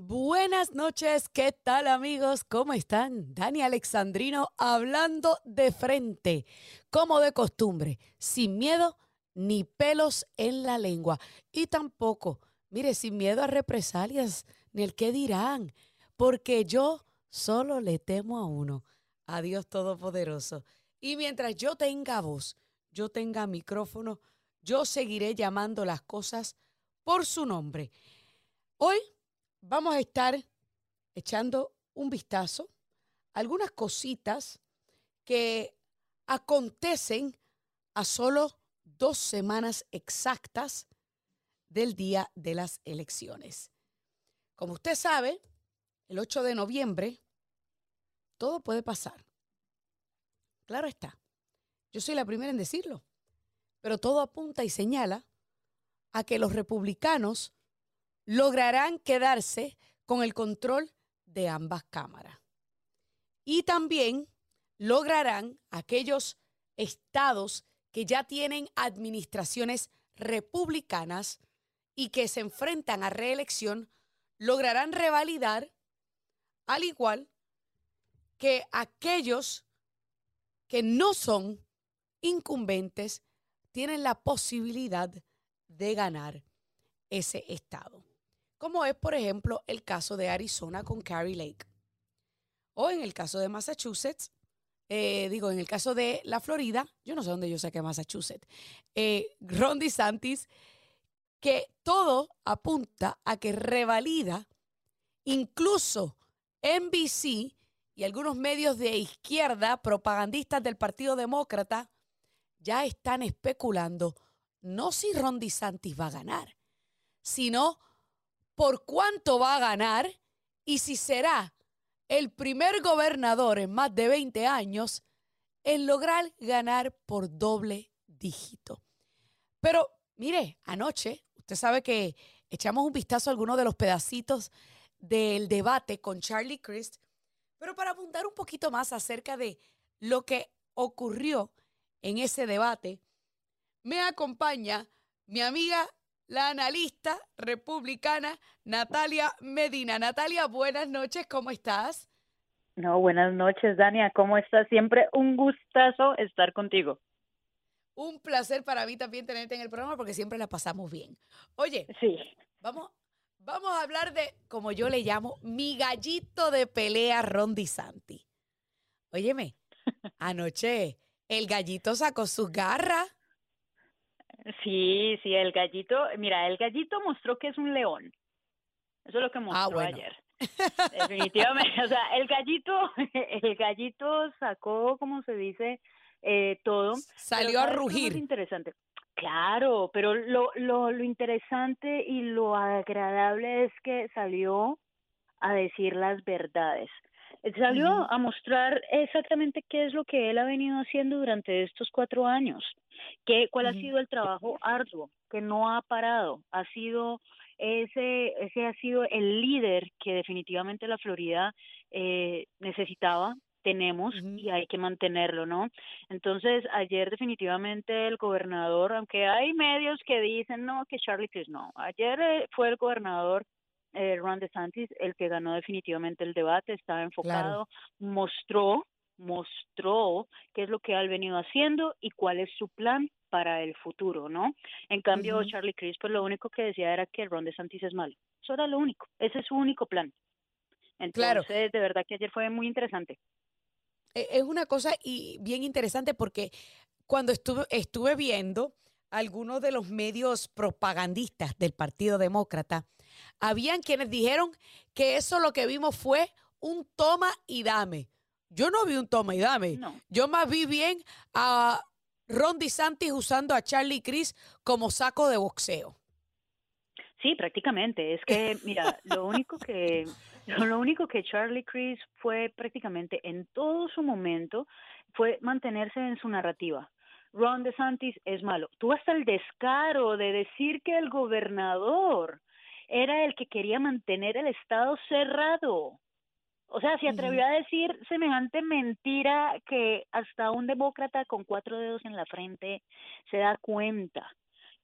Buenas noches, ¿qué tal amigos? ¿Cómo están? Dani Alexandrino hablando de frente, como de costumbre, sin miedo ni pelos en la lengua y tampoco, mire, sin miedo a represalias ni el qué dirán, porque yo solo le temo a uno, a Dios Todopoderoso. Y mientras yo tenga voz, yo tenga micrófono, yo seguiré llamando las cosas por su nombre. Hoy vamos a estar echando un vistazo a algunas cositas que acontecen a solo dos semanas exactas del día de las elecciones. Como usted sabe, el 8 de noviembre todo puede pasar. Claro está. Yo soy la primera en decirlo. Pero todo apunta y señala a que los republicanos lograrán quedarse con el control de ambas cámaras. Y también lograrán aquellos estados que ya tienen administraciones republicanas y que se enfrentan a reelección, lograrán revalidar, al igual que aquellos que no son incumbentes, tienen la posibilidad de ganar ese estado como es, por ejemplo, el caso de Arizona con Carrie Lake. O en el caso de Massachusetts, eh, digo, en el caso de la Florida, yo no sé dónde yo saqué Massachusetts, eh, Ron DeSantis, que todo apunta a que revalida incluso NBC y algunos medios de izquierda, propagandistas del Partido Demócrata, ya están especulando no si Ron DeSantis va a ganar, sino por cuánto va a ganar y si será el primer gobernador en más de 20 años en lograr ganar por doble dígito. Pero mire, anoche, usted sabe que echamos un vistazo a algunos de los pedacitos del debate con Charlie Crist, pero para apuntar un poquito más acerca de lo que ocurrió en ese debate, me acompaña mi amiga la analista republicana Natalia Medina. Natalia, buenas noches, ¿cómo estás? No, buenas noches, Dania, ¿cómo estás? Siempre un gustazo estar contigo. Un placer para mí también tenerte en el programa porque siempre la pasamos bien. Oye, sí. vamos, vamos a hablar de, como yo le llamo, mi gallito de pelea Rondi Santi. Óyeme, anoche el gallito sacó sus garras Sí, sí, el gallito, mira, el gallito mostró que es un león. Eso es lo que ah, mostró ayer. Definitivamente, o sea, el gallito, el gallito sacó, como se dice, eh, todo. Salió a rugir. interesante. Claro, pero lo, lo, lo interesante y lo agradable es que salió a decir las verdades. Salió a mostrar exactamente qué es lo que él ha venido haciendo durante estos cuatro años. ¿Qué, ¿Cuál ha sido el trabajo arduo que no ha parado? Ha sido ese, ese ha sido el líder que definitivamente la Florida eh, necesitaba tenemos y hay que mantenerlo, ¿no? Entonces, ayer definitivamente el gobernador, aunque hay medios que dicen, no, que Charlie Crist no, ayer eh, fue el gobernador eh, Ron DeSantis el que ganó definitivamente el debate, estaba enfocado, mostró mostró qué es lo que ha venido haciendo y cuál es su plan para el futuro, ¿no? En cambio, Charlie Crist, pues lo único que decía era que Ron DeSantis es malo. Eso era lo único. Ese es su único plan. Entonces, de verdad que ayer fue muy interesante. E, es una cosa y bien interesante porque cuando estuve, estuve viendo algunos de los medios propagandistas del Partido Demócrata, habían quienes dijeron que eso lo que vimos fue un toma y dame. Yo no vi un toma y dame. Yo más vi bien a Ron DeSantis usando a Charlie Cris como saco de boxeo. Sí, prácticamente. Es que, mira, lo único que lo único que Charlie Cris fue prácticamente en todo su momento fue mantenerse en su narrativa. Ron DeSantis es malo. Tú hasta el descaro de decir que el gobernador era el que quería mantener el estado cerrado. O sea, se atrevió a decir semejante mentira que hasta un demócrata con cuatro dedos en la frente se da cuenta.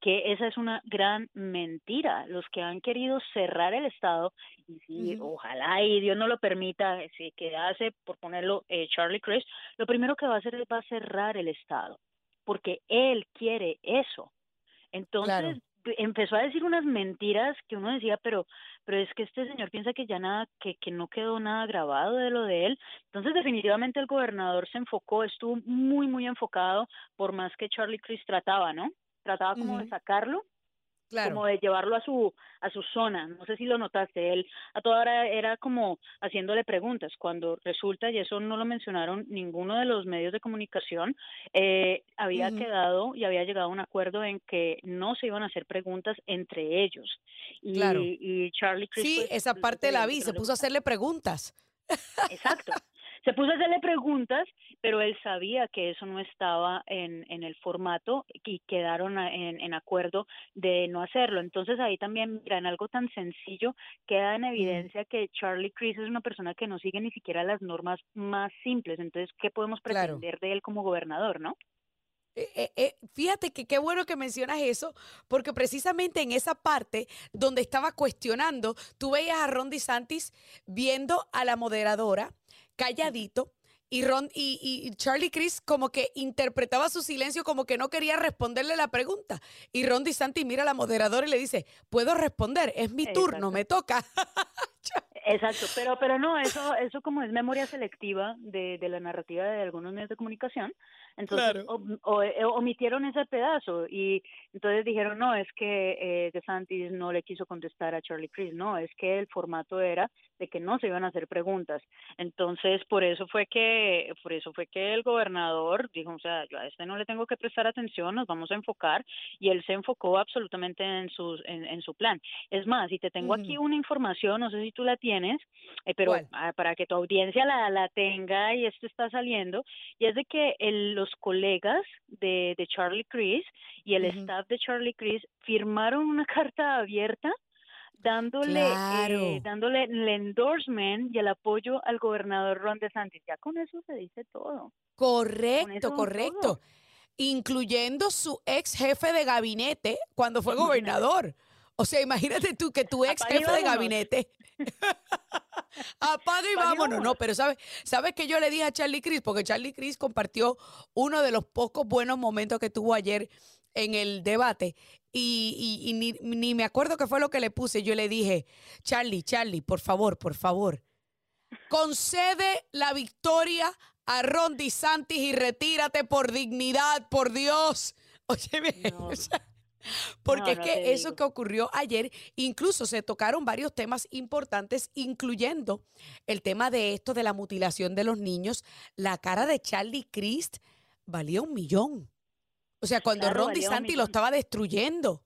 que esa es una gran mentira. Los que han querido cerrar el Estado, y si ojalá y Dios no lo permita, si quedase, por ponerlo, eh, Charlie Chris, lo primero que va a hacer es va a cerrar el Estado, porque él quiere eso. Entonces, empezó a decir unas mentiras que uno decía, pero, pero es que este señor piensa que ya nada, que, que no quedó nada grabado de lo de él. Entonces, definitivamente el gobernador se enfocó, estuvo muy, muy enfocado, por más que Charlie Chris trataba, ¿no? Trataba como de sacarlo, como de llevarlo a su a su zona. No sé si lo notaste, él a toda hora era como haciéndole preguntas. Cuando resulta, y eso no lo mencionaron ninguno de los medios de comunicación, eh, había quedado y había llegado a un acuerdo en que no se iban a hacer preguntas entre ellos. Y, claro. y Charlie Sí, pues, esa parte la vi, se puso a hacerle preguntas. Exacto. Se puso a hacerle preguntas, pero él sabía que eso no estaba en, en el formato y quedaron en, en acuerdo de no hacerlo. Entonces ahí también, mira, en algo tan sencillo queda en evidencia que Charlie Chris es una persona que no sigue ni siquiera las normas más simples. Entonces, ¿qué podemos pretender de él como gobernador, no? Eh, eh, eh, fíjate que qué bueno que mencionas eso, porque precisamente en esa parte donde estaba cuestionando, tú veías a Ron DeSantis viendo a la moderadora calladito. Y, Ron, y, Charlie Chris como que interpretaba su silencio como que no quería responderle la pregunta. Y Ron DeSantis mira a la moderadora y le dice, puedo responder, es mi turno, me toca. Exacto, pero pero no, eso eso como es memoria selectiva de, de la narrativa de algunos medios de comunicación, entonces eh, omitieron ese pedazo y entonces dijeron, no, es que eh, DeSantis no le quiso contestar a Charlie Chris, no, es que el formato era de que no se iban a hacer preguntas. Entonces, por eso fue que por eso fue que el gobernador dijo, o sea, yo a este no le tengo que prestar atención, nos vamos a enfocar y él se enfocó absolutamente en su en, su plan. Es más, si te tengo aquí una información, no sé si tú la tienes, eh, pero ah, para que tu audiencia la, la tenga y esto está saliendo, y es de que el, los colegas de, de Charlie Chris y el staff de Charlie Chris firmaron una carta abierta dándole eh, dándole el endorsement y el apoyo al gobernador Ron DeSantis. Ya con eso se dice todo. Correcto, correcto. Incluyendo su ex jefe de gabinete cuando fue gobernador. O sea, imagínate tú que tu ex jefe de gabinete Apaga y vámonos. No, pero ¿sabes ¿sabes que yo le dije a Charlie Cris? Porque Charlie Cris compartió uno de los pocos buenos momentos que tuvo ayer en el debate. Y, ni, ni, me acuerdo qué fue lo que le puse. Yo le dije, Charlie, Charlie, por favor, por favor, concede la victoria a Ron DeSantis y retírate por dignidad, por Dios. Oye, o sea, porque es que eso que ocurrió ayer, incluso se tocaron varios temas importantes, incluyendo el tema de esto de la mutilación de los niños. La cara de Charlie Christ valía un millón. O sea, cuando Ron DeSantis lo estaba destruyendo.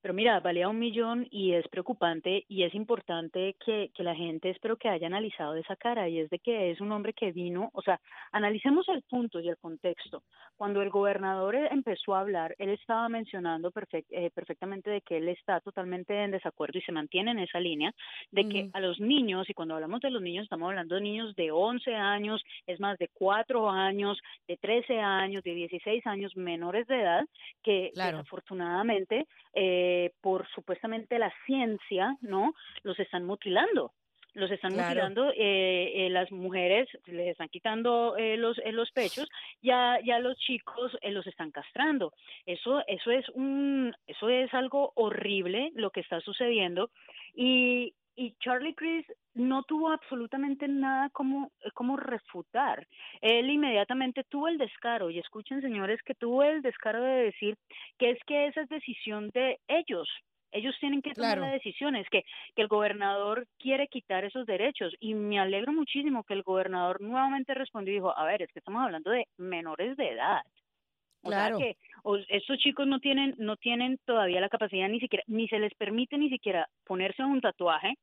Pero mira, valía un millón y es preocupante y es importante que, que la gente espero que haya analizado esa cara y es de que es un hombre que vino, o sea, analicemos el punto y el contexto. Cuando el gobernador e, empezó a hablar, él estaba mencionando eh, perfectamente de que él está totalmente en desacuerdo y se mantiene en esa línea de que a los niños, y cuando hablamos de los niños estamos hablando de niños de 11 años, es más de 4 años, de 13 años, de 16 años menores de edad, que desafortunadamente eh, por supuestamente la ciencia, ¿no? Los están mutilando los están mutilando, eh, eh, las mujeres les están quitando eh, los, eh, los pechos, ya, ya los chicos eh, los están castrando. Eso, eso es un, eso es algo horrible lo que está sucediendo y, y Charlie Chris no tuvo absolutamente nada como, eh, como refutar. Él inmediatamente tuvo el descaro, y escuchen señores, que tuvo el descaro de decir que es que esa es decisión de ellos. Ellos tienen que tomar las decisiones, que, que el gobernador quiere quitar esos derechos. Y me alegro muchísimo que el gobernador nuevamente respondió y dijo, a ver, es que estamos hablando de menores de edad. O claro. sea que estos chicos no tienen, no tienen todavía la capacidad ni siquiera, ni se les permite ni siquiera ponerse un tatuaje,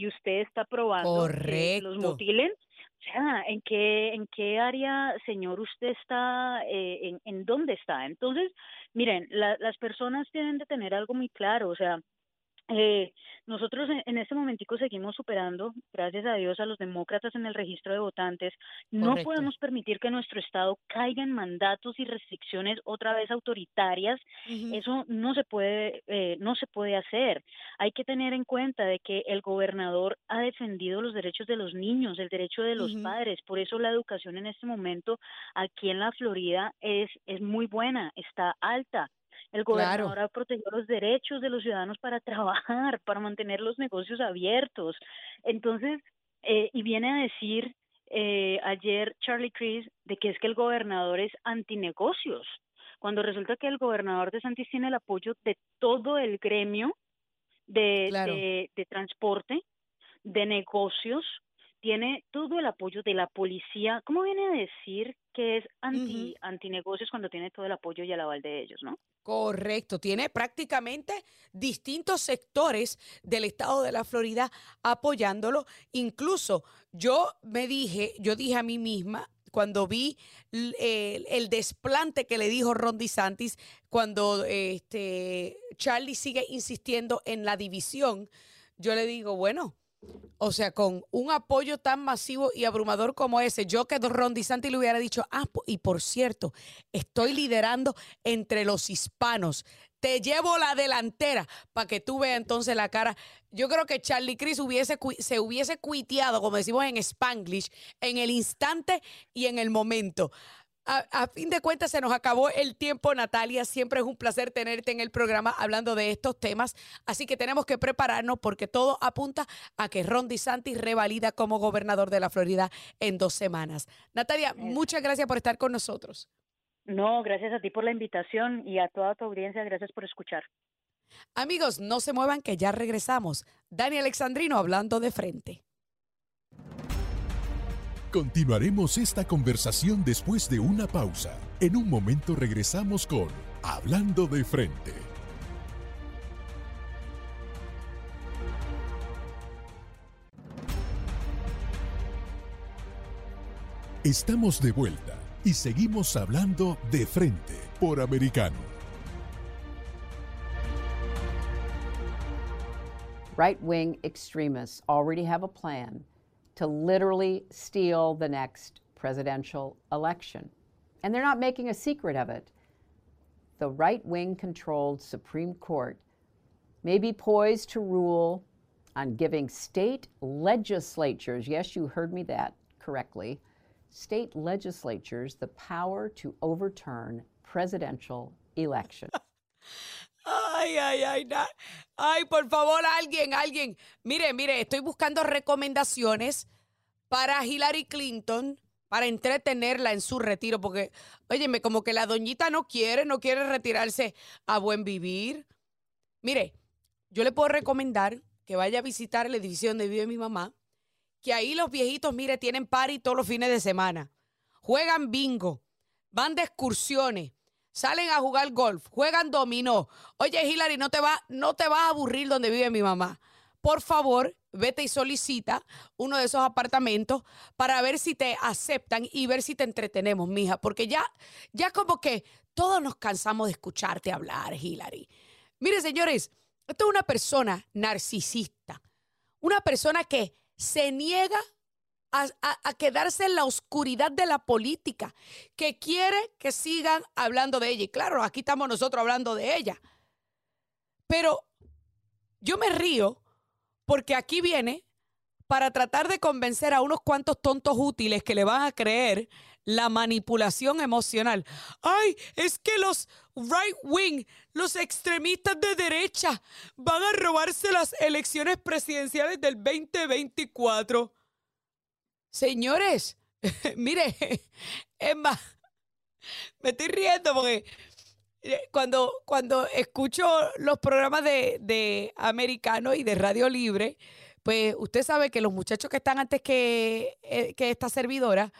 y usted está probando que los mutilen, o sea, ¿en qué, en qué área, señor, usted está, eh, en, en dónde está? Entonces, miren, las personas tienen de tener algo muy claro, o sea, Eh, nosotros en, este momentico seguimos superando, gracias a Dios, a los demócratas en el registro de votantes. No podemos permitir que nuestro Estado caiga en mandatos y restricciones otra vez autoritarias. Eso no se puede, eh, no se puede hacer. Hay que tener en cuenta de que el gobernador ha defendido los derechos de los niños, el derecho de los padres. Por eso la educación en este momento aquí en la Florida es, es muy buena, está alta el gobernador ha protegido los derechos de los ciudadanos para trabajar, para mantener los negocios abiertos. Entonces, eh, y viene a decir eh, ayer Charlie Cris de que es que el gobernador es antinegocios, cuando resulta que el gobernador de Santis tiene el apoyo de todo el gremio de, de transporte, de negocios, tiene todo el apoyo de la policía. ¿Cómo viene a decir que es anti, antinegocios cuando tiene todo el apoyo y el aval de ellos, no? Correcto, tiene prácticamente distintos sectores del estado de la Florida apoyándolo. Incluso yo me dije, yo dije a mí misma, cuando vi el, desplante que le dijo Ron DeSantis, cuando este, Charlie sigue insistiendo en la división, yo le digo, bueno, o sea, con un apoyo tan masivo y abrumador como ese, yo que Ron DeSantis le hubiera dicho, ah, y por cierto, estoy liderando entre los hispanos. Te llevo la delantera para que tú veas entonces la cara. Yo creo que Charlie Chris hubiese, se hubiese cuiteado, como decimos en Spanglish, en el instante y en el momento a, fin de cuentas se nos acabó el tiempo, Natalia. Siempre es un placer tenerte en el programa hablando de estos temas. Así que tenemos que prepararnos porque todo apunta a que Ron DeSantis revalida como gobernador de la Florida en dos semanas. Natalia, muchas gracias por estar con nosotros. No, gracias a ti por la invitación y a toda tu audiencia, gracias por escuchar. Amigos, no se muevan que ya regresamos. Dani Alexandrino hablando de frente. Continuaremos esta conversación después de una pausa. En un momento regresamos con Hablando de frente. Estamos de vuelta y seguimos hablando de frente por americano. Right wing extremists already have a plan to literally steal the next presidential election. And they're not making a secret of it. The right wing controlled Supreme Court may be poised to rule on giving state legislatures, yes, you heard me that correctly, state legislatures the power to overturn presidential elections. Ay, ay, ay, ay, por favor, alguien, alguien. Mire, mire, estoy buscando recomendaciones para Hillary Clinton para entretenerla en su retiro, porque, óyeme, como que la doñita no quiere, no quiere retirarse a buen vivir. Mire, yo le puedo recomendar que vaya a visitar el edificio donde vive mi mamá, que ahí los viejitos, mire, tienen party todos los fines de semana, juegan bingo, van de excursiones, salen a jugar golf, juegan dominó. Oye, Hillary, no te, va, no te vas a aburrir donde vive mi mamá. Por favor, vete y solicita uno de esos apartamentos para ver si te aceptan y ver si te entretenemos, mija, porque ya, ya como que todos nos cansamos de escucharte hablar, Hillary. Mire, señores, esto es una persona narcisista, una persona que se niega a, quedarse en la oscuridad de la política, que quiere que sigan hablando de ella. Y claro, aquí estamos nosotros hablando de ella. Pero yo me río porque aquí viene para tratar de convencer a unos cuantos tontos útiles que le van a creer la manipulación emocional. Ay, es que los right wing, los extremistas de derecha, van a robarse las elecciones presidenciales del 2024. Señores, mire, es más, me estoy riendo porque eh, cuando, cuando escucho los programas de, de americano y de Radio Libre, pues usted sabe que los muchachos que están antes que, eh, que esta servidora,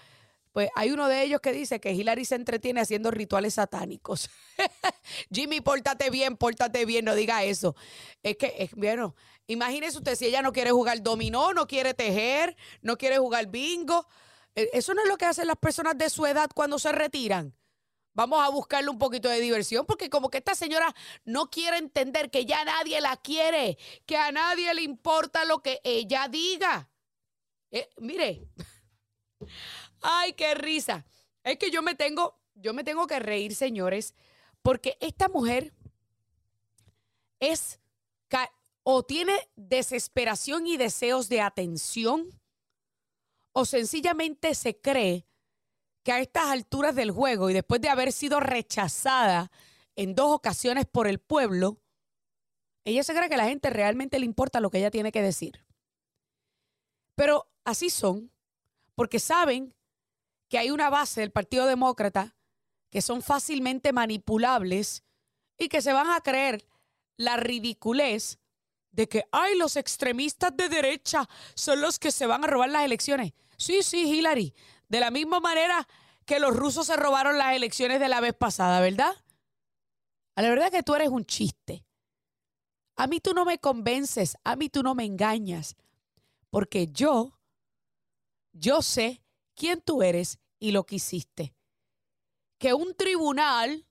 pues hay uno de ellos que dice que Hillary se entretiene haciendo rituales satánicos. Jimmy, pórtate bien, pórtate bien, no diga eso. Es que, es, bueno, imagínese usted si ella no quiere jugar dominó, no quiere tejer, no quiere jugar bingo. Eh, eso no es lo que hacen las personas de su edad cuando se retiran vamos a buscarle un poquito de diversión, porque como que esta señora no quiere entender que ya nadie la quiere, que a nadie le importa lo que ella diga. Eh, mire, ay, qué risa. Es que yo me tengo, yo me tengo que reír, señores, porque esta mujer es o tiene desesperación y deseos de atención, o sencillamente se cree que a estas alturas del juego y después de haber sido rechazada en dos ocasiones por el pueblo, ella se cree que a la gente realmente le importa lo que ella tiene que decir. Pero así son, porque saben que hay una base del Partido Demócrata que son fácilmente manipulables y que se van a creer la ridiculez de que, ay, los extremistas de derecha son los que se van a robar las elecciones. Sí, sí, Hillary, de la misma manera que los rusos se robaron las elecciones de la vez pasada, ¿verdad? A la verdad que tú eres un chiste. A mí tú no me convences, a mí tú no me engañas, porque yo, yo sé quién tú eres y lo que hiciste. Que un tribunal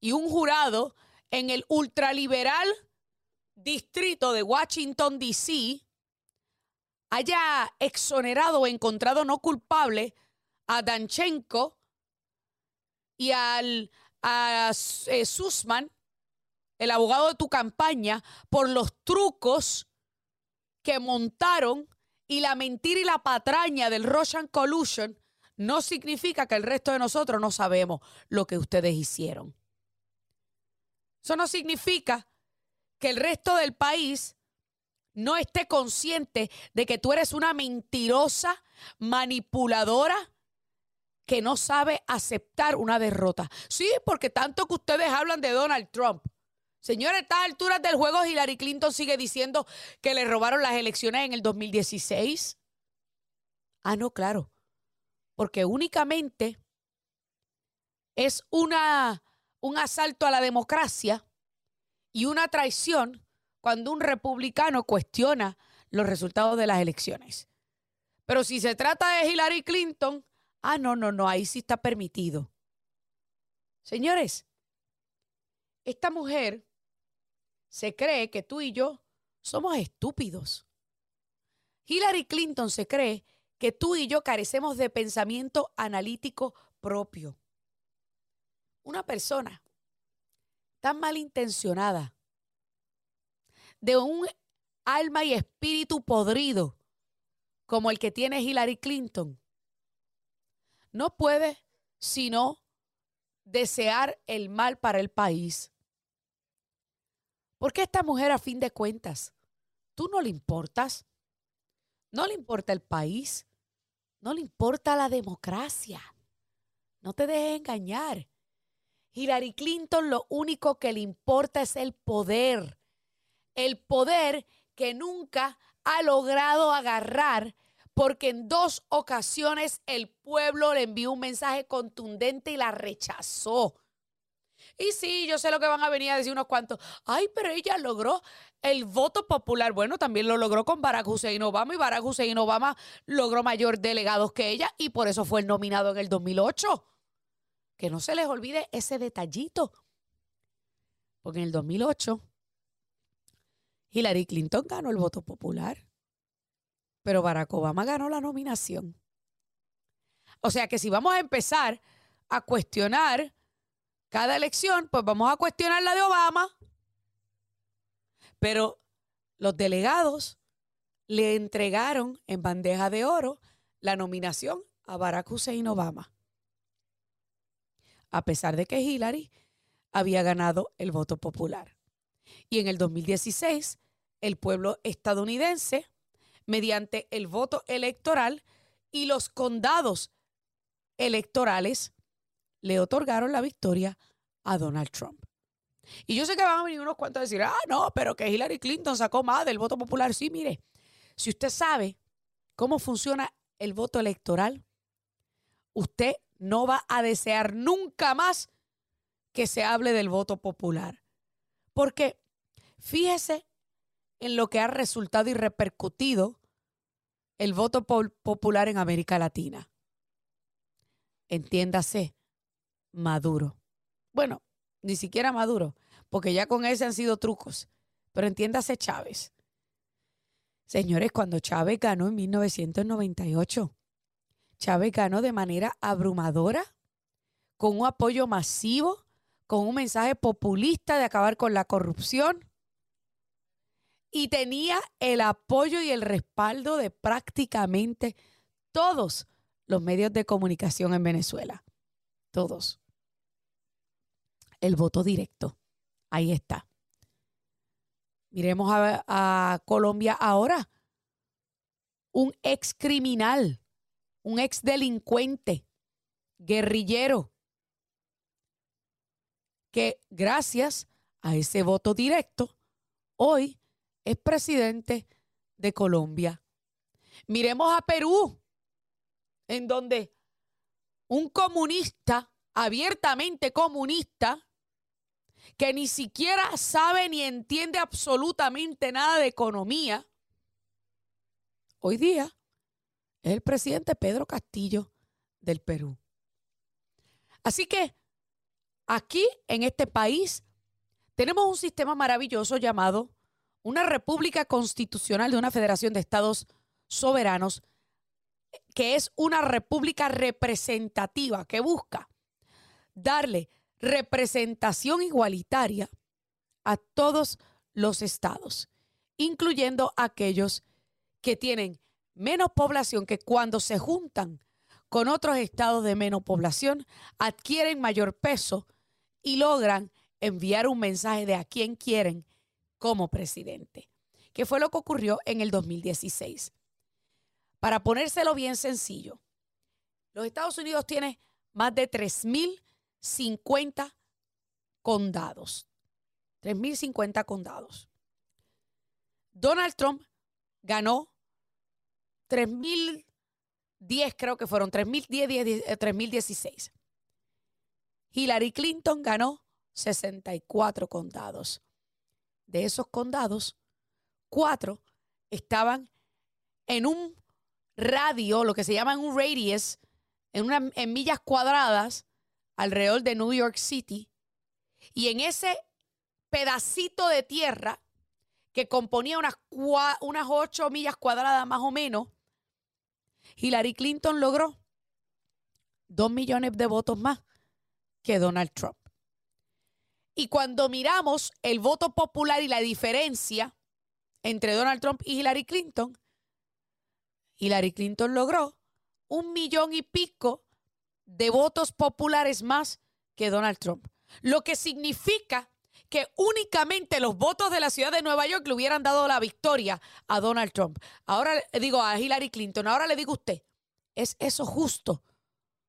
y un jurado en el ultraliberal distrito de Washington, D.C., haya exonerado o encontrado no culpable a Danchenko y al, a eh, Sussman, el abogado de tu campaña, por los trucos que montaron y la mentira y la patraña del Russian Collusion, no significa que el resto de nosotros no sabemos lo que ustedes hicieron. Eso no significa que el resto del país no esté consciente de que tú eres una mentirosa, manipuladora, que no sabe aceptar una derrota. Sí, porque tanto que ustedes hablan de Donald Trump. Señores, a estas alturas del juego, Hillary Clinton sigue diciendo que le robaron las elecciones en el 2016. Ah, no, claro. Porque únicamente es una, un asalto a la democracia y una traición cuando un republicano cuestiona los resultados de las elecciones. Pero si se trata de Hillary Clinton, ah, no, no, no, ahí sí está permitido. Señores, esta mujer se cree que tú y yo somos estúpidos. Hillary Clinton se cree que tú y yo carecemos de pensamiento analítico propio. Una persona tan malintencionada, de un alma y espíritu podrido como el que tiene Hillary Clinton, no puede sino desear el mal para el país. Porque esta mujer, a fin de cuentas, tú no le importas, no le importa el país, no le importa la democracia. No te dejes engañar. Hillary Clinton lo único que le importa es el poder. El poder que nunca ha logrado agarrar porque en dos ocasiones el pueblo le envió un mensaje contundente y la rechazó. Y sí, yo sé lo que van a venir a decir unos cuantos. Ay, pero ella logró el voto popular. Bueno, también lo logró con Barack Hussein Obama y Barack Hussein Obama logró mayor delegados que ella y por eso fue el nominado en el 2008. Que no se les olvide ese detallito. Porque en el 2008 Hillary Clinton ganó el voto popular, pero Barack Obama ganó la nominación. O sea que si vamos a empezar a cuestionar cada elección, pues vamos a cuestionar la de Obama. Pero los delegados le entregaron en bandeja de oro la nominación a Barack Hussein Obama a pesar de que Hillary había ganado el voto popular. Y en el 2016, el pueblo estadounidense, mediante el voto electoral y los condados electorales, le otorgaron la victoria a Donald Trump. Y yo sé que van a venir unos cuantos a decir, ah, no, pero que Hillary Clinton sacó más del voto popular. Sí, mire, si usted sabe cómo funciona el voto electoral, usted no va a desear nunca más que se hable del voto popular. Porque fíjese en lo que ha resultado y repercutido el voto popular en América Latina. Entiéndase, Maduro. Bueno, ni siquiera Maduro, porque ya con ese han sido trucos. Pero entiéndase Chávez. Señores, cuando Chávez ganó en 1998, Chávez ganó de manera abrumadora, con un apoyo masivo, con un mensaje populista de acabar con la corrupción y tenía el apoyo y el respaldo de prácticamente todos los medios de comunicación en Venezuela. Todos. El voto directo. Ahí está. Miremos a, Colombia ahora. Un ex criminal, un ex delincuente, guerrillero, que gracias a ese voto directo, hoy es presidente de Colombia. Miremos a Perú, en donde un comunista, abiertamente comunista, que ni siquiera sabe ni entiende absolutamente nada de economía, hoy día es el presidente Pedro Castillo del Perú. Así que aquí en este país tenemos un sistema maravilloso llamado una república constitucional de una federación de estados soberanos que es una república representativa que busca darle representación igualitaria a todos los estados, incluyendo aquellos que tienen menos población que cuando se juntan con otros estados de menos población adquieren mayor peso y logran enviar un mensaje de a quién quieren como presidente, que fue lo que ocurrió en el 2016. Para ponérselo bien sencillo, los Estados Unidos tienen más de 3.050 condados. 3.050 condados. Donald Trump ganó 3.010, creo que fueron 3.010, 3.016. Eh, Hillary Clinton ganó 64 condados de esos condados, cuatro estaban en un radio, lo que se llama un radius, en, una, en millas cuadradas alrededor de New York City. Y en ese pedacito de tierra que componía unas, unas ocho millas cuadradas más o menos, Hillary Clinton logró dos millones de votos más que Donald Trump. Y cuando miramos el voto popular y la diferencia entre Donald Trump y Hillary Clinton, Hillary Clinton logró un millón y pico de votos populares más que Donald Trump. Lo que significa que únicamente los votos de la ciudad de Nueva York le hubieran dado la victoria a Donald Trump. Ahora digo a Hillary Clinton, ahora le digo a usted, ¿es eso justo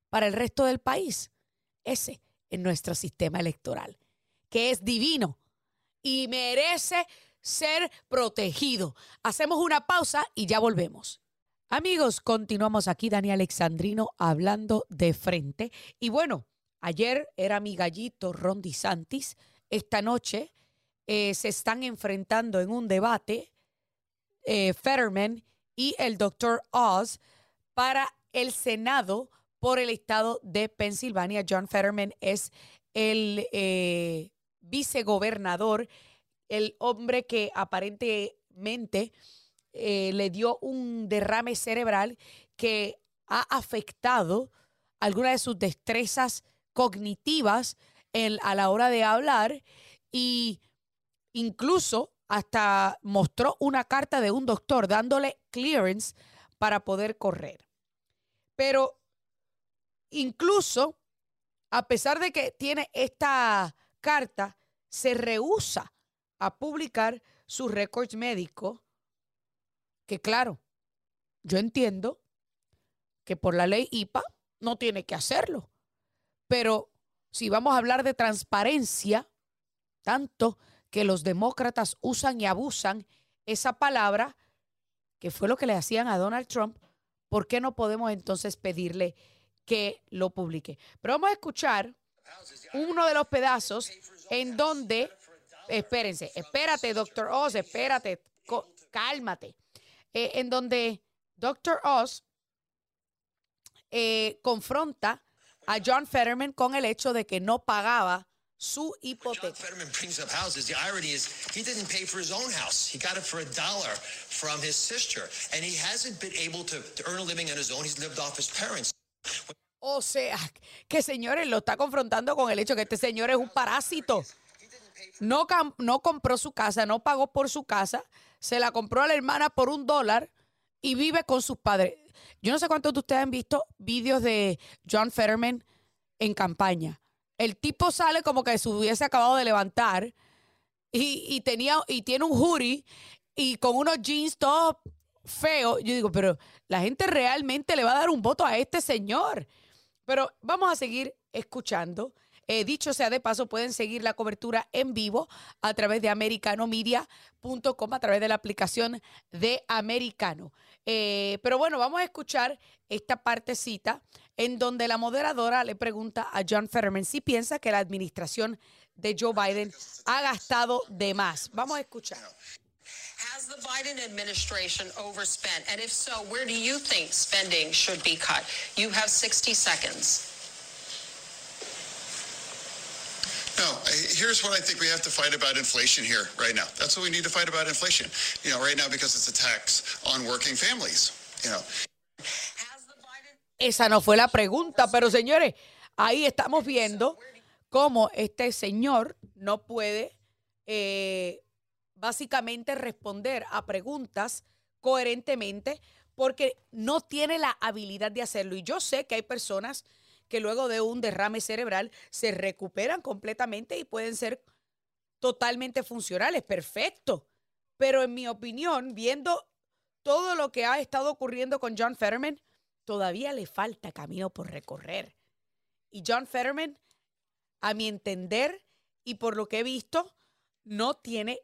para el resto del país? Ese es nuestro sistema electoral que es divino y merece ser protegido. Hacemos una pausa y ya volvemos. Amigos, continuamos aquí, Dani Alexandrino, hablando de frente. Y bueno, ayer era mi gallito Rondi Santis. Esta noche eh, se están enfrentando en un debate eh, Fetterman y el doctor Oz para el Senado por el estado de Pensilvania. John Fetterman es el eh, vicegobernador, el hombre que aparentemente le dio un derrame cerebral que ha afectado algunas de sus destrezas cognitivas a la hora de hablar y incluso hasta mostró una carta de un doctor dándole clearance para poder correr. Pero incluso, a pesar de que tiene esta carta se rehúsa a publicar sus récords médicos, que claro, yo entiendo que por la ley IPA no tiene que hacerlo, pero si vamos a hablar de transparencia, tanto que los demócratas usan y abusan esa palabra, que fue lo que le hacían a Donald Trump, ¿por qué no podemos entonces pedirle que lo publique? Pero vamos a escuchar uno de los pedazos en donde, espérense, espérate, doctor Oz, espérate, cálmate, eh, en donde doctor Oz eh, confronta a John Fetterman con el hecho de que no pagaba su John hipoteca. Fetterman brings up houses. The irony is he didn't pay for his own house. He got it for a dollar from his sister. And he hasn't been able to, to earn a living on his own. He's lived off his parents. O sea, que señores, lo está confrontando con el hecho que este señor es un parásito. No, no compró su casa, no pagó por su casa, se la compró a la hermana por un dólar y vive con sus padres. Yo no sé cuántos de ustedes han visto vídeos de John Fetterman en campaña. El tipo sale como que se hubiese acabado de levantar y, tenía, y tiene un hoodie y con unos jeans todos feos. Yo digo, pero la gente realmente le va a dar un voto a este señor. Pero vamos a seguir escuchando. Eh, dicho sea de paso, pueden seguir la cobertura en vivo a través de americanomedia.com, a través de la aplicación de Americano. Eh, pero bueno, vamos a escuchar esta partecita en donde la moderadora le pregunta a John Fetterman si piensa que la administración de Joe Biden ha gastado de más. Vamos a escuchar. Has the Biden administration overspent? And if where do you think spending should be cut? You have 60 seconds. No, here's what I think we have to fight about inflation here right now. That's what we need to fight about inflation. You know, right now because it's a tax on working families. You know, Esa no fue la pregunta, pero señores, ahí estamos viendo cómo este señor no puede eh, básicamente responder a preguntas coherentemente porque no tiene la habilidad de hacerlo. Y yo sé que hay personas que luego de un derrame cerebral se recuperan completamente y pueden ser totalmente funcionales, perfecto. Pero en mi opinión, viendo todo lo que ha estado ocurriendo con John Fetterman, todavía le falta camino por recorrer. Y John Fetterman, a mi entender y por lo que he visto, no tiene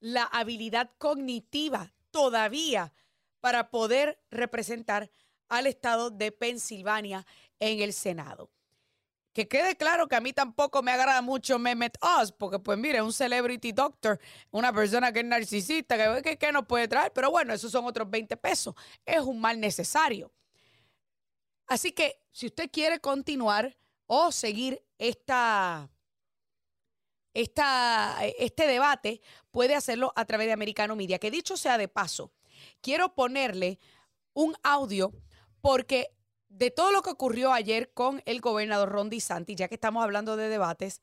la habilidad cognitiva todavía para poder representar al estado de Pensilvania en el Senado. Que quede claro que a mí tampoco me agrada mucho Mehmet Oz, porque pues mire, un celebrity doctor, una persona que es narcisista, que, que, que nos puede traer, pero bueno, esos son otros 20 pesos. Es un mal necesario. Así que si usted quiere continuar o seguir esta, esta, este debate, puede hacerlo a través de Americano Media. Que dicho sea de paso, quiero ponerle un audio porque de todo lo que ocurrió ayer con el gobernador Ron DeSantis, ya que estamos hablando de debates,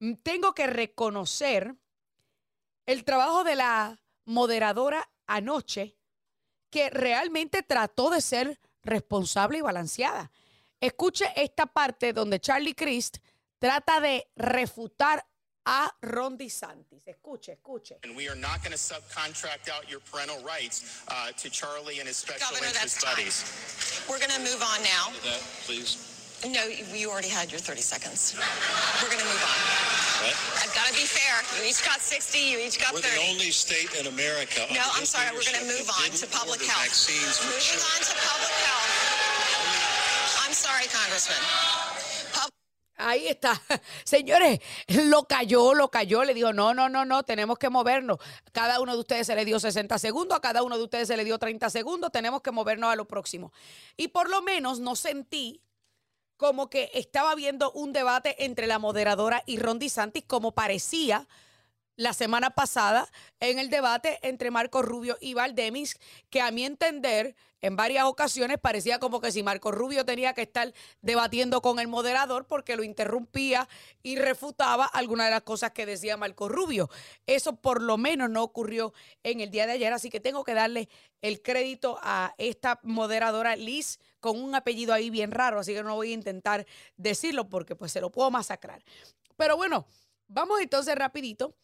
mm, tengo que reconocer el trabajo de la moderadora anoche, que realmente trató de ser responsable y balanceada. Escuche esta parte donde Charlie Crist trata de refutar a Ron DeSantis. Escuche, escuche. And we are not going to subcontract out your parental rights uh, to Charlie and his special Governor, that's interest time. buddies. We're going to move on now. That, please. No, you already had your 30 seconds. We're going to move on. What? I've got to be fair. You each got 60, you each got We're 30. the only state in America. no, I'm sorry. We're going to move on to public health. Vaccines Moving children. on to public health. I'm sorry, Congressman. Ahí está. Señores, lo cayó, lo cayó. Le dijo, no, no, no, no, tenemos que movernos. Cada uno de ustedes se le dio 60 segundos, a cada uno de ustedes se le dio 30 segundos. Tenemos que movernos a lo próximo. Y por lo menos no sentí como que estaba viendo un debate entre la moderadora y Ron DeSantis, como parecía la semana pasada en el debate entre Marco Rubio y Valdemis, que a mi entender, en varias ocasiones parecía como que si Marco Rubio tenía que estar debatiendo con el moderador porque lo interrumpía y refutaba algunas de las cosas que decía Marco Rubio. Eso por lo menos no ocurrió en el día de ayer, así que tengo que darle el crédito a esta moderadora Liz con un apellido ahí bien raro, así que no voy a intentar decirlo porque pues se lo puedo masacrar. Pero bueno, vamos entonces rapidito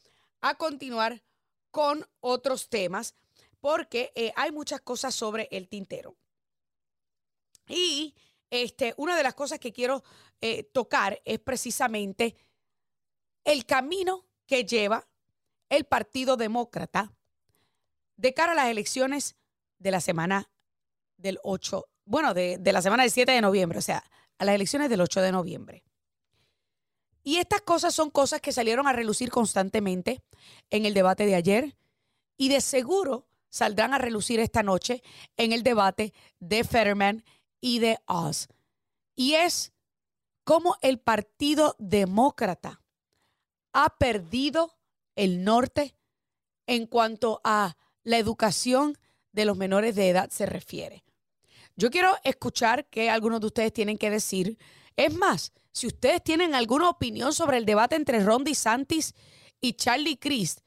a continuar con otros temas porque eh, hay muchas cosas sobre el tintero. Y este, una de las cosas que quiero eh, tocar es precisamente el camino que lleva el Partido Demócrata de cara a las elecciones de la semana del 8, bueno, de, de la semana del 7 de noviembre, o sea, a las elecciones del 8 de noviembre. Y estas cosas son cosas que salieron a relucir constantemente en el debate de ayer y de seguro saldrán a relucir esta noche en el debate de Fetterman y de Oz. Y es cómo el Partido Demócrata ha perdido el norte en cuanto a la educación de los menores de edad se refiere. Yo quiero escuchar qué algunos de ustedes tienen que decir. Es más, si ustedes tienen alguna opinión sobre el debate entre Ron DeSantis y Charlie Crist,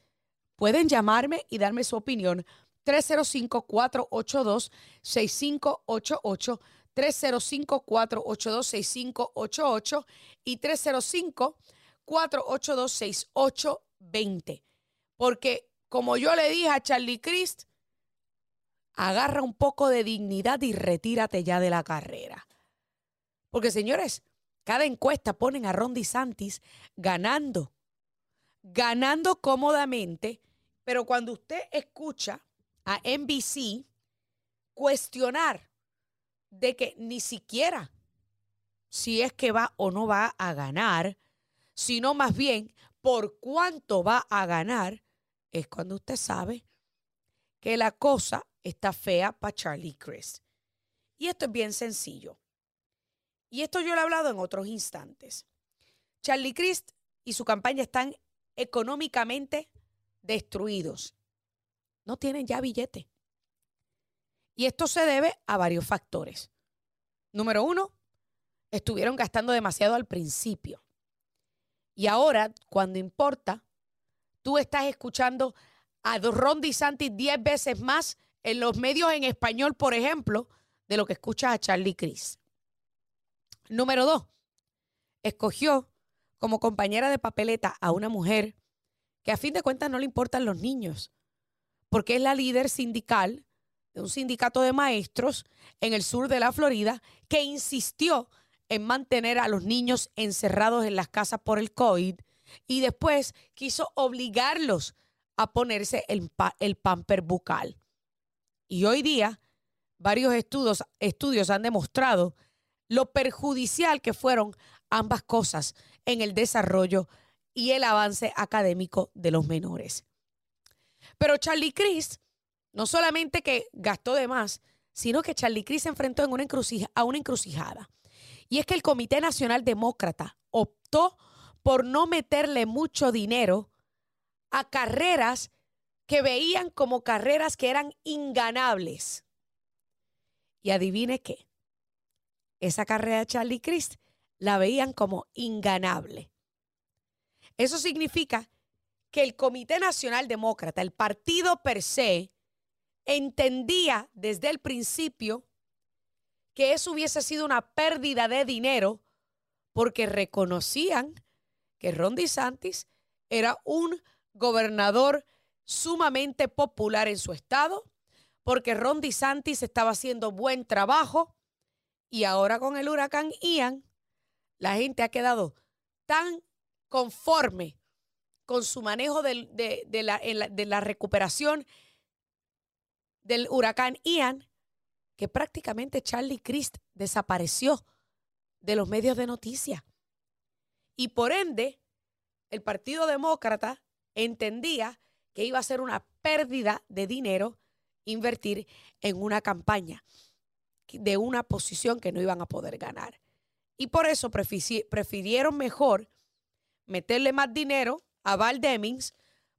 pueden llamarme y darme su opinión. 305-482-6588, 305-482-6588 y 305-482-6820. Porque como yo le dije a Charlie Crist, agarra un poco de dignidad y retírate ya de la carrera. Porque señores, cada encuesta ponen a Ron DeSantis ganando, ganando cómodamente, pero cuando usted escucha a NBC cuestionar de que ni siquiera si es que va o no va a ganar, sino más bien por cuánto va a ganar, es cuando usted sabe que la cosa está fea para Charlie Chris. Y esto es bien sencillo. Y esto yo lo he hablado en otros instantes. Charlie Crist y su campaña están económicamente destruidos. No tienen ya billete. Y esto se debe a varios factores. Número uno, estuvieron gastando demasiado al principio. Y ahora, cuando importa, tú estás escuchando a Ron DeSantis 10 veces más en los medios en español, por ejemplo, de lo que escuchas a Charlie Cris. Número dos, escogió como compañera de papeleta a una mujer que a fin de cuentas no le importan los niños, porque es la líder sindical de un sindicato de maestros en el sur de la Florida que insistió en mantener a los niños encerrados en las casas por el COVID y después quiso obligarlos a ponerse el, el pamper bucal. Y hoy día, varios estudios, estudios han demostrado lo perjudicial que fueron ambas cosas en el desarrollo y el avance académico de los menores. Pero Charlie Cris no solamente que gastó de más, sino que Charlie Cris se enfrentó a una encrucijada. Y es que el Comité Nacional Demócrata optó por no meterle mucho dinero a carreras que veían como carreras que eran inganables. Y adivine qué, esa carrera de Charlie Crist la veían como inganable. Eso significa que el Comité Nacional Demócrata, el partido per se, entendía desde el principio que eso hubiese sido una pérdida de dinero porque reconocían que Ron DeSantis era un gobernador sumamente popular en su estado, porque Ron DeSantis estaba haciendo buen trabajo y ahora con el huracán Ian, la gente ha quedado tan conforme con su manejo de, la, la recuperación del huracán Ian que prácticamente Charlie Crist desapareció de los medios de noticias. Y por ende, el Partido Demócrata entendía que iba a ser una pérdida de dinero invertir en una campaña de una posición que no iban a poder ganar. Y por eso prefirieron mejor meterle más dinero a Val Demings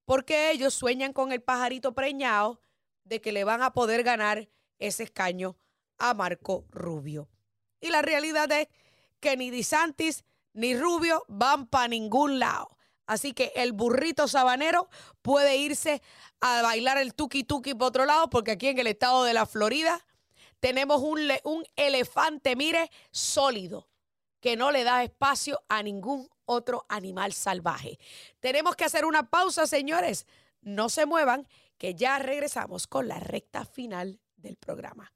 porque ellos sueñan con el pajarito preñado de que le van a poder ganar ese escaño a Marco Rubio. Y la realidad es que ni DeSantis ni Rubio van para ningún lado. Así que el burrito sabanero puede irse a bailar el tuki tuki por otro lado, porque aquí en el estado de la Florida tenemos un, un elefante, mire, sólido, que no le da espacio a ningún otro animal salvaje. Tenemos que hacer una pausa, señores. No se muevan, que ya regresamos con la recta final del programa.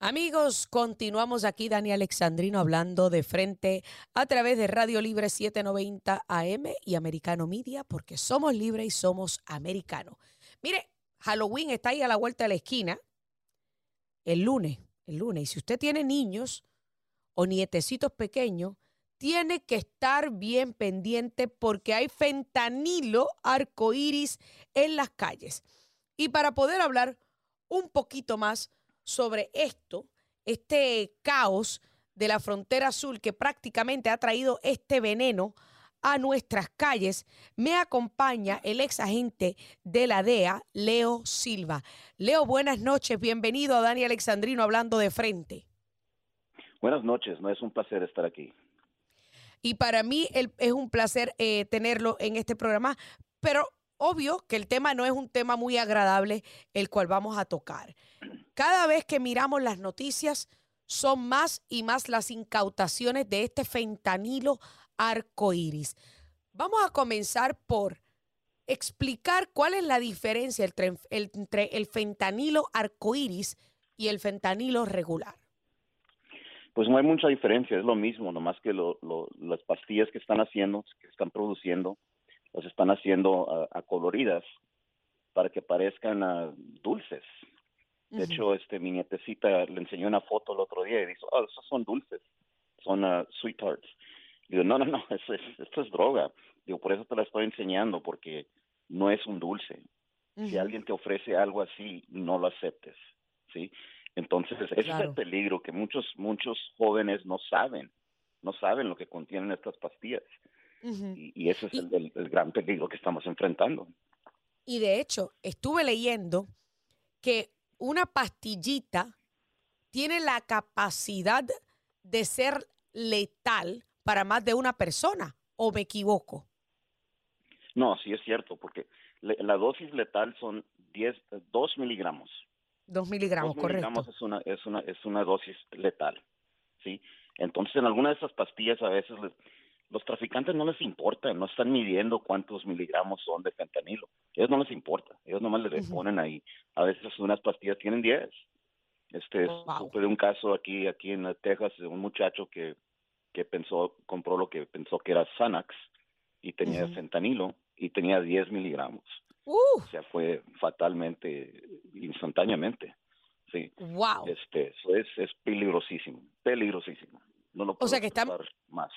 Amigos, continuamos aquí, Dani Alexandrino, hablando de frente a través de Radio Libre 790 AM y Americano Media, porque somos libres y somos americanos. Mire, Halloween está ahí a la vuelta de la esquina, el lunes, el lunes. Y si usted tiene niños o nietecitos pequeños, tiene que estar bien pendiente porque hay fentanilo arcoíris en las calles. Y para poder hablar un poquito más sobre esto, este caos de la frontera sur que prácticamente ha traído este veneno a nuestras calles, me acompaña el ex agente de la DEA, Leo Silva. Leo, buenas noches, bienvenido a Dani Alexandrino hablando de frente. Buenas noches, no es un placer estar aquí. Y para mí es un placer eh, tenerlo en este programa, pero obvio que el tema no es un tema muy agradable el cual vamos a tocar. Cada vez que miramos las noticias, son más y más las incautaciones de este fentanilo arcoíris. Vamos a comenzar por explicar cuál es la diferencia entre, el fentanilo arcoíris y el fentanilo regular. Pues no hay mucha diferencia, es lo mismo, nomás que las pastillas que están haciendo, que están produciendo, las están haciendo a, coloridas para que parezcan dulces. De hecho, este, mi nietecita le enseñó una foto el otro día y dijo, oh, esos son dulces, son uh, sweethearts. Digo, no, no, no, esto es, esto es droga. Digo, por eso te la estoy enseñando, porque no es un dulce. Si alguien te ofrece algo así, no lo aceptes, ¿sí? Entonces, ese es el peligro que muchos, muchos jóvenes no saben, no saben lo que contienen estas pastillas. y, ese es el, el gran peligro que estamos enfrentando. Y de hecho, estuve leyendo que una pastillita tiene la capacidad de ser letal para más de una persona, ¿o me equivoco? No, sí es cierto, porque la dosis letal son 10, 2 miligramos. 2 miligramos, dos miligramos es una, es, una, es una dosis letal, ¿sí? Entonces, en alguna de esas pastillas a veces los traficantes no les importa, no están midiendo cuántos miligramos son de fentanilo. Ellos no les importa, ellos nomás les ponen ahí. A veces unas pastillas tienen 10. Este, supe de un caso aquí, aquí en Texas, de un muchacho que que pensó, compró lo que pensó que era Xanax y tenía fentanilo y tenía 10 miligramos. O sea, fue fatalmente, instantáneamente. Sí. Wow. Este, eso es, es peligrosísimo, peligrosísimo. No lo puedo o sea que están más.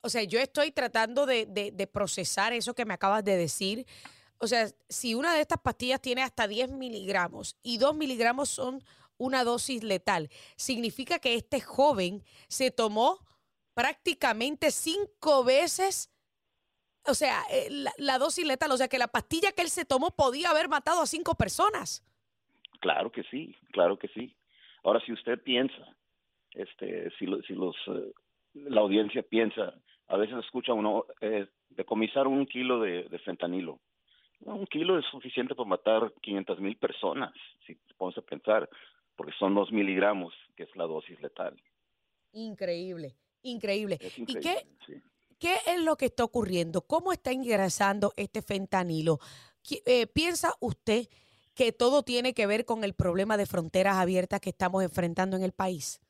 O sea, yo estoy tratando de, de, de, procesar eso que me acabas de decir. O sea, si una de estas pastillas tiene hasta 10 miligramos y 2 miligramos son una dosis letal, significa que este joven se tomó prácticamente cinco veces, o sea, eh, la, dosis letal, o sea, que la pastilla que él se tomó podía haber matado a cinco personas. Claro que sí, claro que sí. Ahora, si usted piensa, este, si, si los, eh, la audiencia piensa, a veces escucha uno eh, decomisar un kilo de, fentanilo. un kilo es suficiente para matar 500 mil personas, si vamos a pensar, porque son dos miligramos, que es la dosis letal. Increíble. Increíble. ¿Y qué, qué es lo que está ocurriendo? ¿Cómo está ingresando este fentanilo? Eh, ¿Piensa usted que todo tiene que ver con el problema de fronteras abiertas que estamos enfrentando en el país?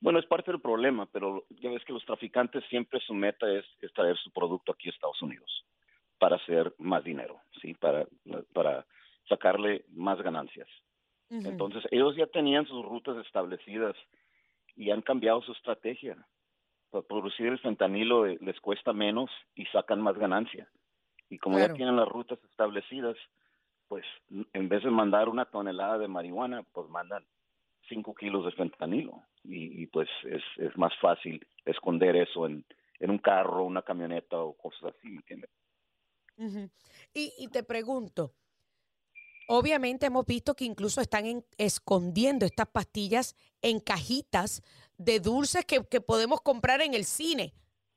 Bueno, es parte del problema, pero ya ves que los traficantes siempre su meta es, traer su producto aquí a Estados Unidos para hacer más dinero, ¿sí? Para, para sacarle más ganancias. Entonces, ellos ya tenían sus rutas establecidas y han cambiado su estrategia. Para producir el fentanilo eh, les cuesta menos y sacan más ganancia. Y como ya tienen las rutas establecidas, pues en vez de mandar una tonelada de marihuana, pues mandan cinco kilos de fentanilo. Y, pues es, es, más fácil esconder eso en, en un carro, una camioneta o cosas así, ¿entiendes? y, y te pregunto, Obviamente hemos visto que incluso están escondiendo estas pastillas en cajitas de dulces que, podemos comprar en el cine.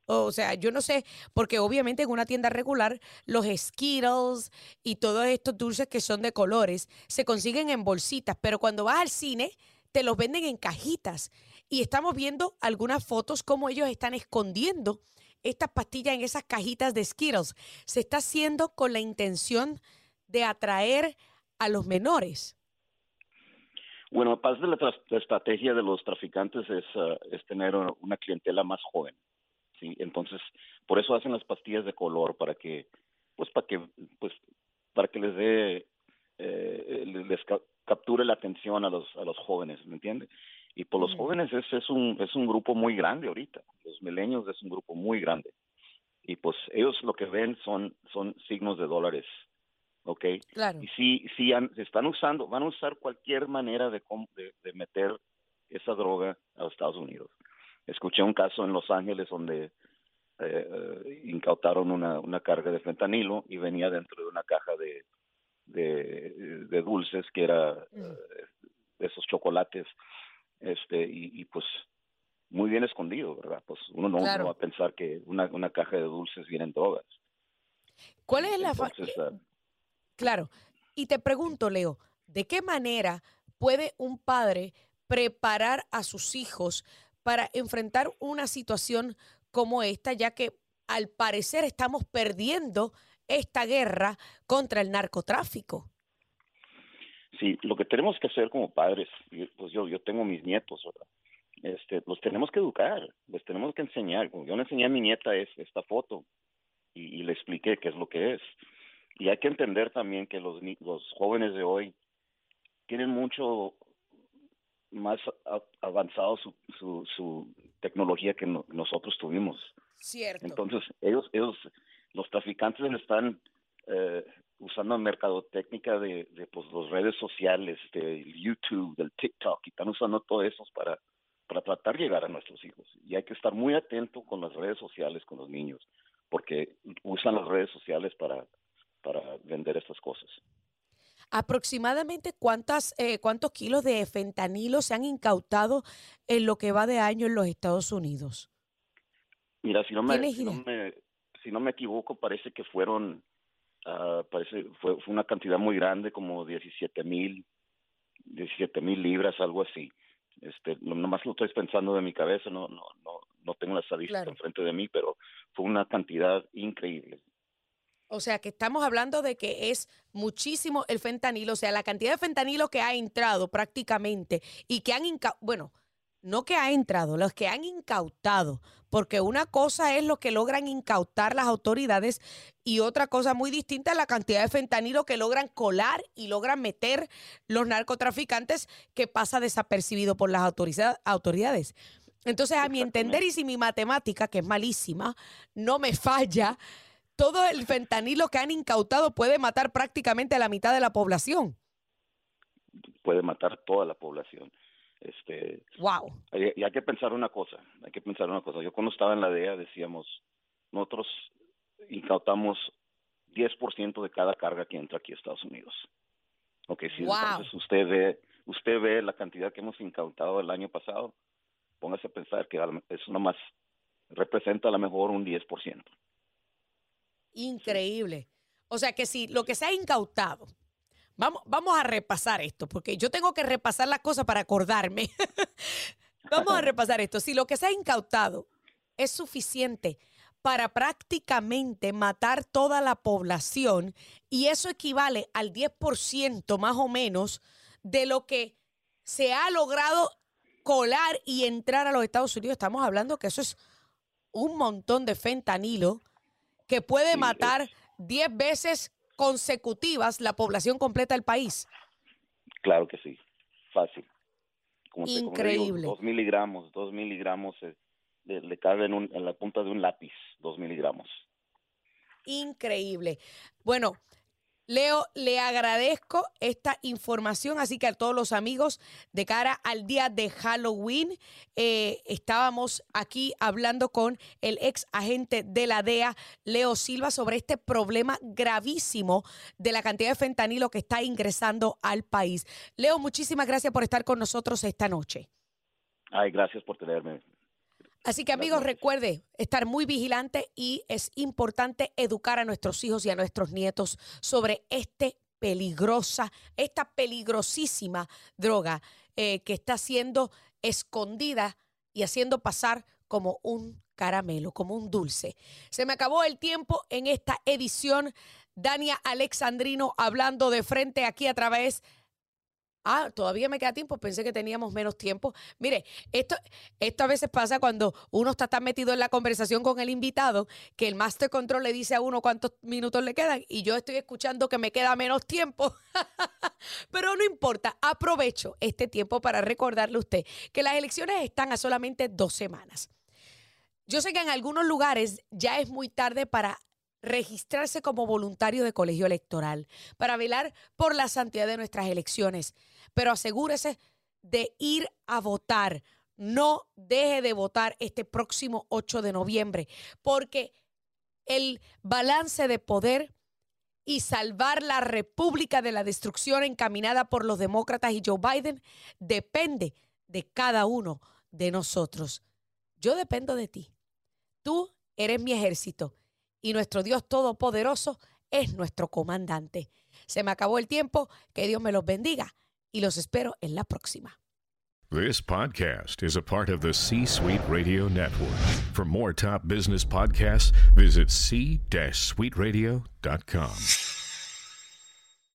O sea, yo no sé, porque obviamente en una tienda regular los Skittles y todos estos dulces que son de colores se consiguen en bolsitas, pero cuando vas al cine te los venden en cajitas. Y estamos viendo algunas fotos como ellos están escondiendo estas pastillas en esas cajitas de Skittles. Se está haciendo con la intención de atraer a los menores? Bueno, parte de la, estrategia de los traficantes es, uh, es tener una clientela más joven, sí. Entonces, por eso hacen las pastillas de color para que, pues, para que, pues, para que les dé, eh, les capture la atención a los a los jóvenes, ¿me entiende? Y por los jóvenes es, es un es un grupo muy grande ahorita. Los milenios es un grupo muy grande. Y pues ellos lo que ven son son signos de dólares ¿ok? Claro. Y si, si están usando, van a usar cualquier manera de, de, meter esa droga a los Estados Unidos. Escuché un caso en Los Ángeles donde eh, eh, incautaron una, una carga de fentanilo y venía dentro de una caja de, de, dulces que era mm. eh, de esos chocolates este y, y, pues muy bien escondido, ¿verdad? Pues uno no, va a pensar que una, una caja de dulces vienen drogas. ¿Cuál es la... Ah, claro. Y te pregunto, Leo, ¿de qué manera puede un padre preparar a sus hijos para enfrentar una situación como esta, ya que al parecer estamos perdiendo esta guerra contra el narcotráfico? Sí, lo que tenemos que hacer como padres, pues yo, yo tengo mis nietos. Este, los tenemos que educar, les tenemos que enseñar. Yo le enseñé a mi nieta es, esta foto y, le expliqué qué es lo que es. Y hay que entender también que los, los jóvenes de hoy tienen mucho más avanzado su, su, su tecnología que nosotros tuvimos. Cierto. Entonces, ellos, ellos los traficantes están eh, usando mercadotecnia de, de pues, las redes sociales, de YouTube, del TikTok, y están usando todo eso para, para tratar de llegar a nuestros hijos. Y hay que estar muy atento con las redes sociales, con los niños, porque usan las redes sociales para, para vender estas cosas. Aproximadamente cuántas, eh, cuántos kilos de fentanilo se han incautado en lo que va de año en los Estados Unidos. Mira, si no me, si no me, si no me equivoco, parece que fueron, uh, parece fue, fue, una cantidad muy grande, como 17 mil, 17 mil libras, algo así. Este, nomás lo estoy pensando de mi cabeza, no, no, no, no tengo la estadística enfrente de mí, pero fue una cantidad increíble. O sea, que estamos hablando de que es muchísimo el fentanilo, o sea, la cantidad de fentanilo que ha entrado prácticamente y que han, bueno, no que ha entrado, los que han incautado, porque una cosa es lo que logran incautar las autoridades y otra cosa muy distinta es la cantidad de fentanilo que logran colar y logran meter los narcotraficantes que pasa desapercibido por las autoridades. Entonces, a mi entender y si mi matemática, que es malísima, no me falla, todo el fentanilo que han incautado puede matar prácticamente a la mitad de la población. Puede matar toda la población. Este, wow. Y hay que pensar una cosa, hay que pensar una cosa. Yo cuando estaba en la DEA decíamos, nosotros incautamos 10% de cada carga que entra aquí a Estados Unidos. Ok, si entonces usted ve, usted ve la cantidad que hemos incautado el año pasado, póngase a pensar que es más, representa a lo mejor un 10%. Increíble. O sea que si lo que se ha incautado Vamos, vamos a repasar esto, porque yo tengo que repasar las cosas para acordarme. vamos a repasar esto. Si lo que se ha incautado es suficiente para prácticamente matar toda la población y eso equivale al 10% más o menos de lo que se ha logrado colar y entrar a los Estados Unidos. Estamos hablando que eso es un montón de fentanilo que puede matar 10 veces consecutivas la población completa del país. Claro que sí, fácil. Increíble. dos miligramos, dos miligramos eh, le, cabe en, en la punta de un lápiz, dos miligramos. Increíble. Bueno, Leo, le agradezco esta información, así que a todos los amigos, de cara al día de Halloween, eh, estábamos aquí hablando con el ex agente de la DEA, Leo Silva, sobre este problema gravísimo de la cantidad de fentanilo que está ingresando al país. Leo, muchísimas gracias por estar con nosotros esta noche. Ay, gracias por tenerme. Así que amigos, recuerde estar muy vigilante y es importante educar a nuestros hijos y a nuestros nietos sobre este peligrosa, esta peligrosísima droga eh, que está siendo escondida y haciendo pasar como un caramelo, como un dulce. Se me acabó el tiempo en esta edición. Dania Alexandrino hablando de frente aquí a través de Ah, todavía me queda tiempo, pensé que teníamos menos tiempo. Mire, esto, esto a veces pasa cuando uno está tan metido en la conversación con el invitado que el Master Control le dice a uno cuántos minutos le quedan y yo estoy escuchando que me queda menos tiempo. Pero no importa, aprovecho este tiempo para recordarle a usted que las elecciones están a solamente dos semanas. Yo sé que en algunos lugares ya es muy tarde para registrarse como voluntario de colegio electoral, para velar por la santidad de nuestras elecciones pero asegúrese de ir a votar. No deje de votar este próximo 8 de noviembre, porque el balance de poder y salvar la República de la destrucción encaminada por los demócratas y Joe Biden depende de cada uno de nosotros. Yo dependo de ti. Tú eres mi ejército y nuestro Dios Todopoderoso es nuestro comandante. Se me acabó el tiempo, que Dios me los bendiga y los espero en la próxima. This podcast is a part of the C Suite Radio Network. For more top business podcasts, visit c-suiteradio.com.